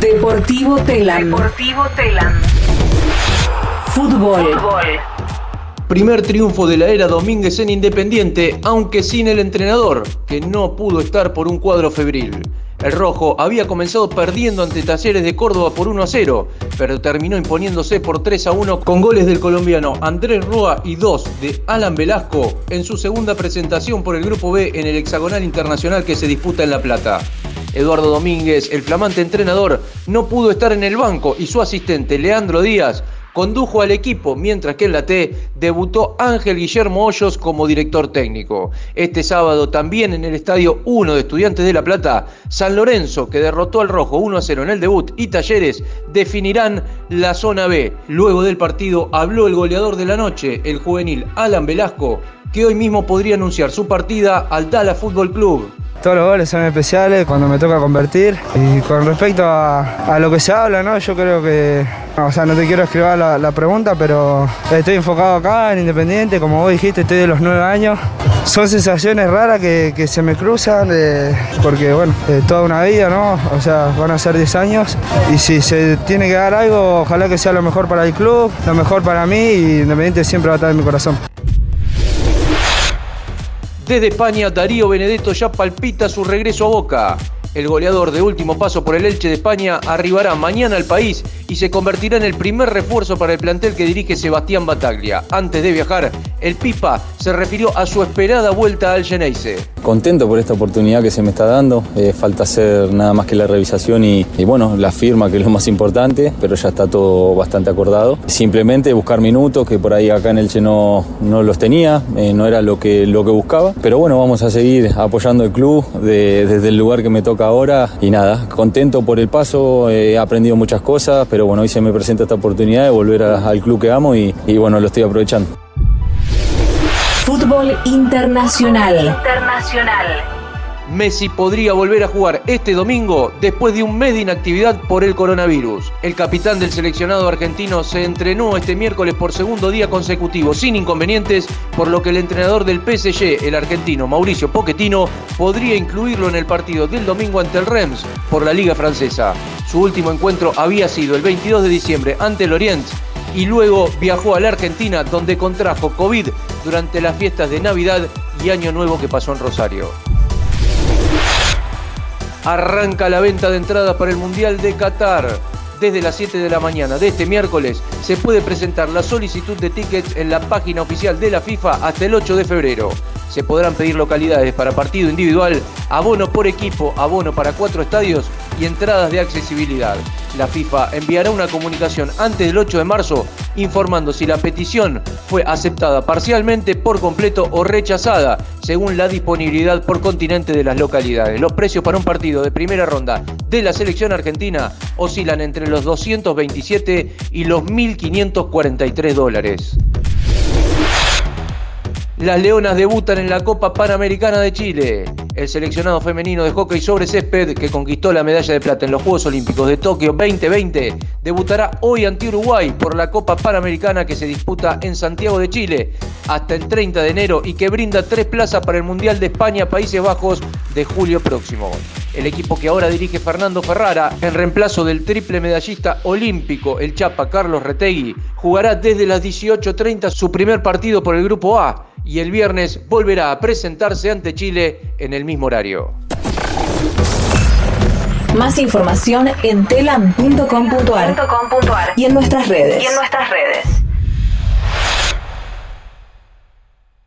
Deportivo Telam. Deportivo Telam. Fútbol. Fútbol. Primer triunfo de la era Domínguez en Independiente, aunque sin el entrenador, que no pudo estar por un cuadro febril. El rojo había comenzado perdiendo ante Talleres de Córdoba por 1 a 0, pero terminó imponiéndose por 3 a 1 con goles del colombiano Andrés Rúa y dos de Alan Velasco en su segunda presentación por el Grupo B en el hexagonal internacional que se disputa en La Plata. Eduardo Domínguez, el flamante entrenador, no pudo estar en el banco y su asistente Leandro Díaz condujo al equipo, mientras que en la T debutó Ángel Guillermo Hoyos como director técnico. Este sábado también en el Estadio 1 de Estudiantes de La Plata, San Lorenzo, que derrotó al Rojo 1 a 0 en el debut, y Talleres definirán la zona B. Luego del partido habló el goleador de la noche, el juvenil Alan Velasco, que hoy mismo podría anunciar su partida al Dallas Fútbol Club. Todos los goles son especiales cuando me toca convertir. Y con respecto a, lo que se habla, ¿no? yo creo que, o sea, no te quiero escribir la, pregunta, pero estoy enfocado acá en Independiente, como vos dijiste, estoy de los nueve años. Son sensaciones raras que, que se me cruzan, eh, porque bueno, eh, toda una vida, ¿no? O sea, van a ser 10 años y si se tiene que dar algo, ojalá que sea lo mejor para el club, lo mejor para mí y Independiente siempre va a estar en mi corazón. Desde España, Darío Benedetto ya palpita su regreso a Boca. El goleador de último paso por el Elche de España arribará mañana al país y se convertirá en el primer refuerzo para el plantel que dirige Sebastián Bataglia. Antes de viajar, el Pipa se refirió a su esperada vuelta al Geneise. Contento por esta oportunidad que se me está dando. Eh, falta hacer nada más que la revisación y, bueno, la firma, que es lo más importante, pero ya está todo bastante acordado. Simplemente buscar minutos, que por ahí acá en Elche no, no los tenía, eh, no era lo que, lo que buscaba. Pero bueno, vamos a seguir apoyando el club de, desde el lugar que me toca ahora. Y nada, contento por el paso, he aprendido muchas cosas, pero bueno, hoy se me presenta esta oportunidad de volver a, al club que amo y, y bueno, lo estoy aprovechando. Fútbol internacional. Internacional. Messi podría volver a jugar este domingo después de un mes de inactividad por el coronavirus. El capitán del seleccionado argentino se entrenó este miércoles por segundo día consecutivo sin inconvenientes, por lo que el entrenador del PSG, el argentino Mauricio Pochettino, podría incluirlo en el partido del domingo ante el Reims por la Liga Francesa. Su último encuentro había sido el 22 de diciembre ante el Orient y luego viajó a la Argentina donde contrajo COVID durante las fiestas de Navidad y Año Nuevo que pasó en Rosario. Arranca la venta de entradas para el Mundial de Qatar. Desde las 7 de la mañana de este miércoles se puede presentar la solicitud de tickets en la página oficial de la FIFA hasta el 8 de febrero. Se podrán pedir localidades para partido individual, abono por equipo, abono para cuatro estadios y entradas de accesibilidad. La FIFA enviará una comunicación antes del 8 de marzo informando si la petición fue aceptada parcialmente, por completo o rechazada, según la disponibilidad por continente de las localidades. Los precios para un partido de primera ronda de la selección argentina oscilan entre los 227 y los 1.543 dólares. Las Leonas debutan en la Copa Panamericana de Chile. El seleccionado femenino de hockey sobre césped, que conquistó la medalla de plata en los Juegos Olímpicos de Tokio 2020, debutará hoy ante Uruguay por la Copa Panamericana que se disputa en Santiago de Chile hasta el 30 de enero y que brinda tres plazas para el Mundial de España Países Bajos de julio próximo. El equipo que ahora dirige Fernando Ferrara, en reemplazo del triple medallista olímpico, el Chapa Carlos Retegui, jugará desde las 18.30 su primer partido por el Grupo A y el viernes volverá a presentarse ante Chile en el mismo horario. Más información en telam.com.ar y en nuestras redes. Y en nuestras redes.